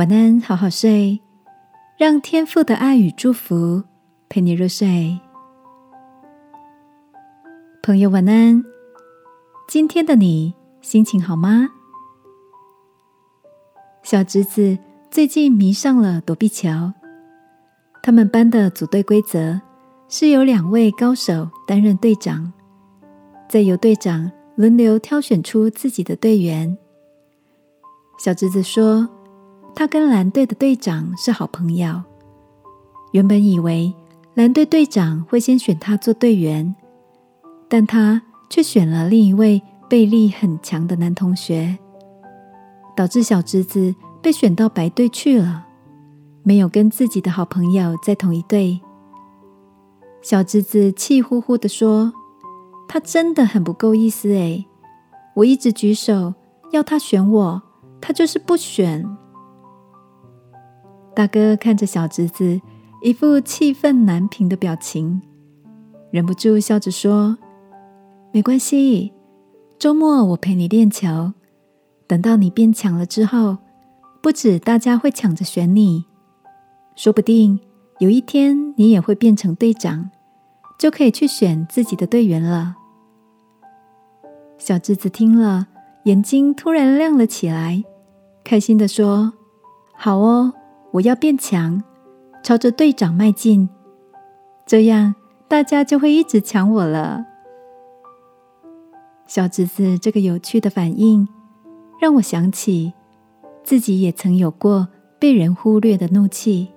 晚安，好好睡，让天父的爱与祝福陪你入睡。朋友，晚安。今天的你心情好吗？小侄子最近迷上了躲避球。他们班的组队规则是由两位高手担任队长，再由队长轮流挑选出自己的队员。小侄子说。他跟蓝队的队长是好朋友，原本以为蓝队队长会先选他做队员，但他却选了另一位背力很强的男同学，导致小侄子被选到白队去了，没有跟自己的好朋友在同一队。小侄子气呼呼的说：“他真的很不够意思诶，我一直举手要他选我，他就是不选。”大哥看着小侄子一副气愤难平的表情，忍不住笑着说：“没关系，周末我陪你练球。等到你变强了之后，不止大家会抢着选你，说不定有一天你也会变成队长，就可以去选自己的队员了。”小侄子听了，眼睛突然亮了起来，开心的说：“好哦。”我要变强，朝着队长迈进，这样大家就会一直抢我了。小侄子这个有趣的反应，让我想起自己也曾有过被人忽略的怒气。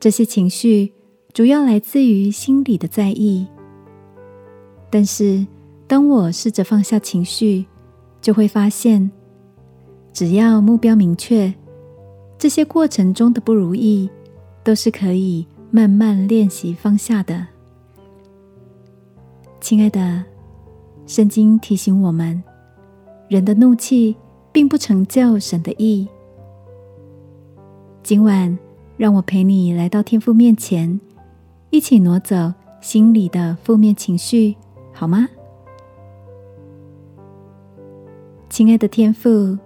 这些情绪主要来自于心里的在意，但是当我试着放下情绪，就会发现，只要目标明确。这些过程中的不如意，都是可以慢慢练习放下的。亲爱的，圣经提醒我们，人的怒气并不成就神的意。今晚，让我陪你来到天父面前，一起挪走心里的负面情绪，好吗？亲爱的天父，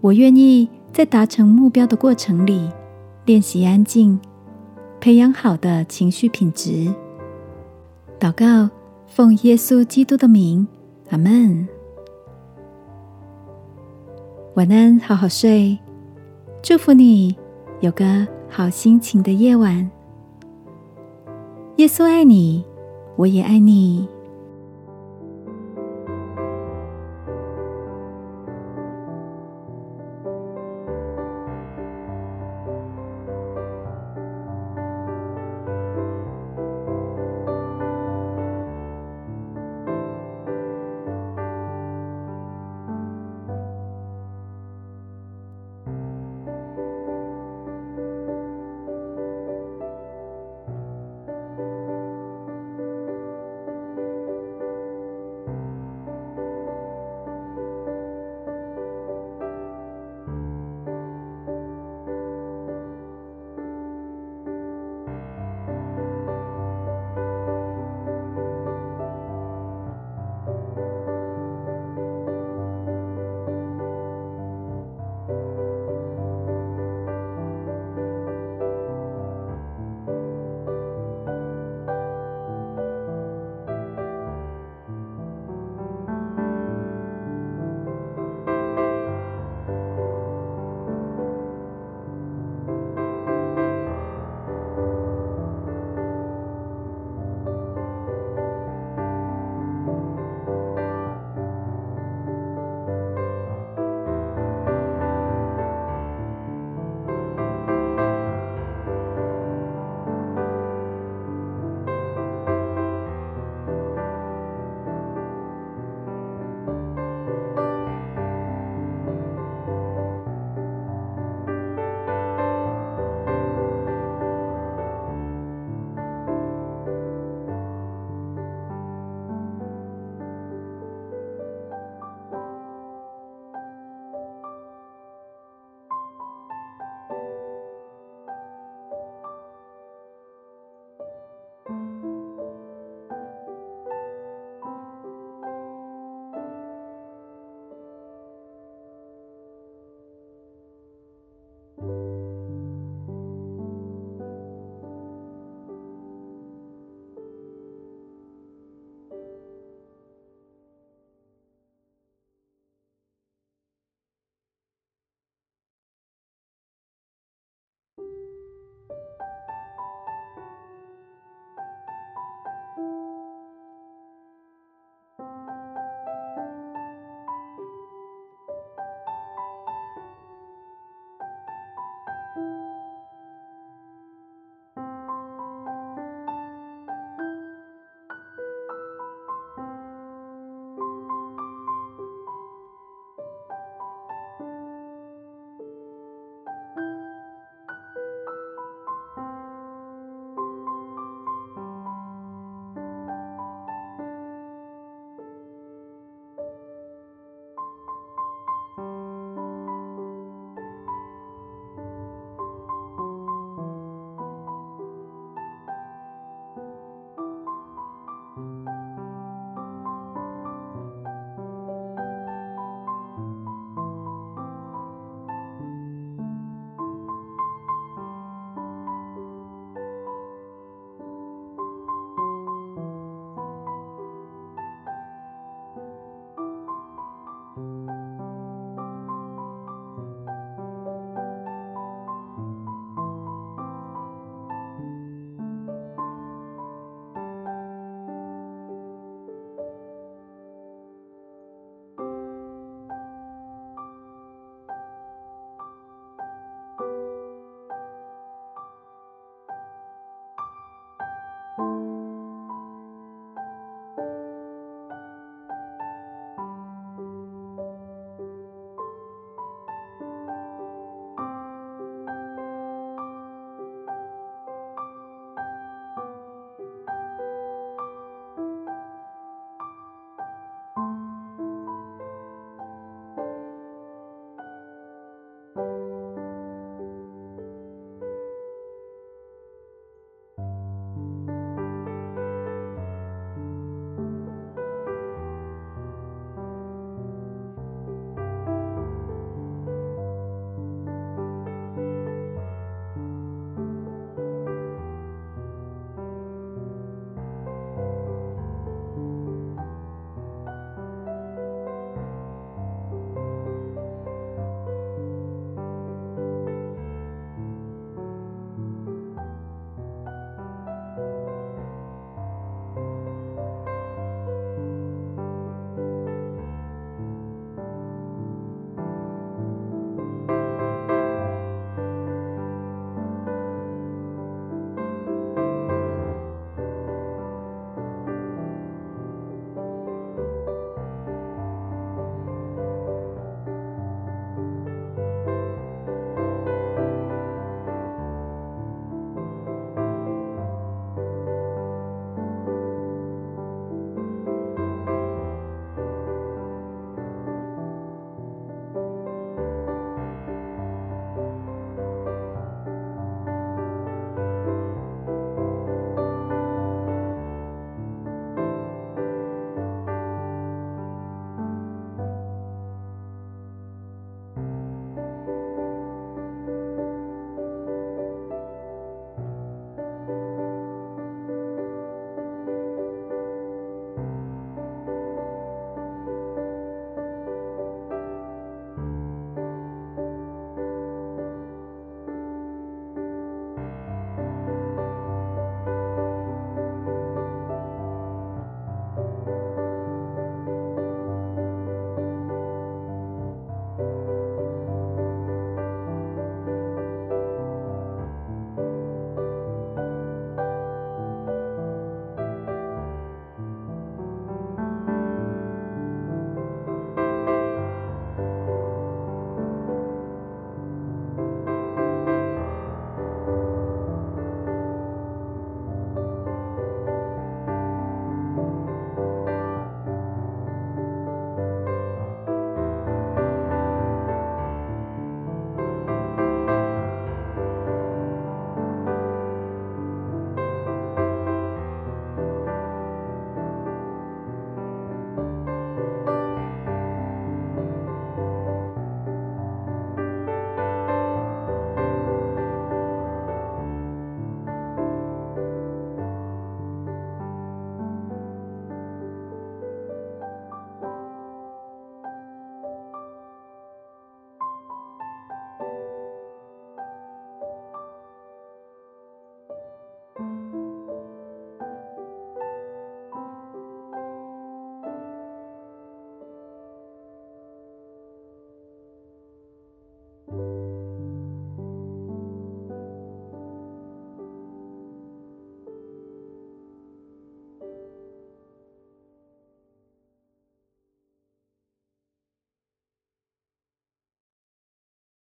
我愿意。在达成目标的过程里，练习安静，培养好的情绪品质。祷告，奉耶稣基督的名，阿门。晚安，好好睡。祝福你有个好心情的夜晚。耶稣爱你，我也爱你。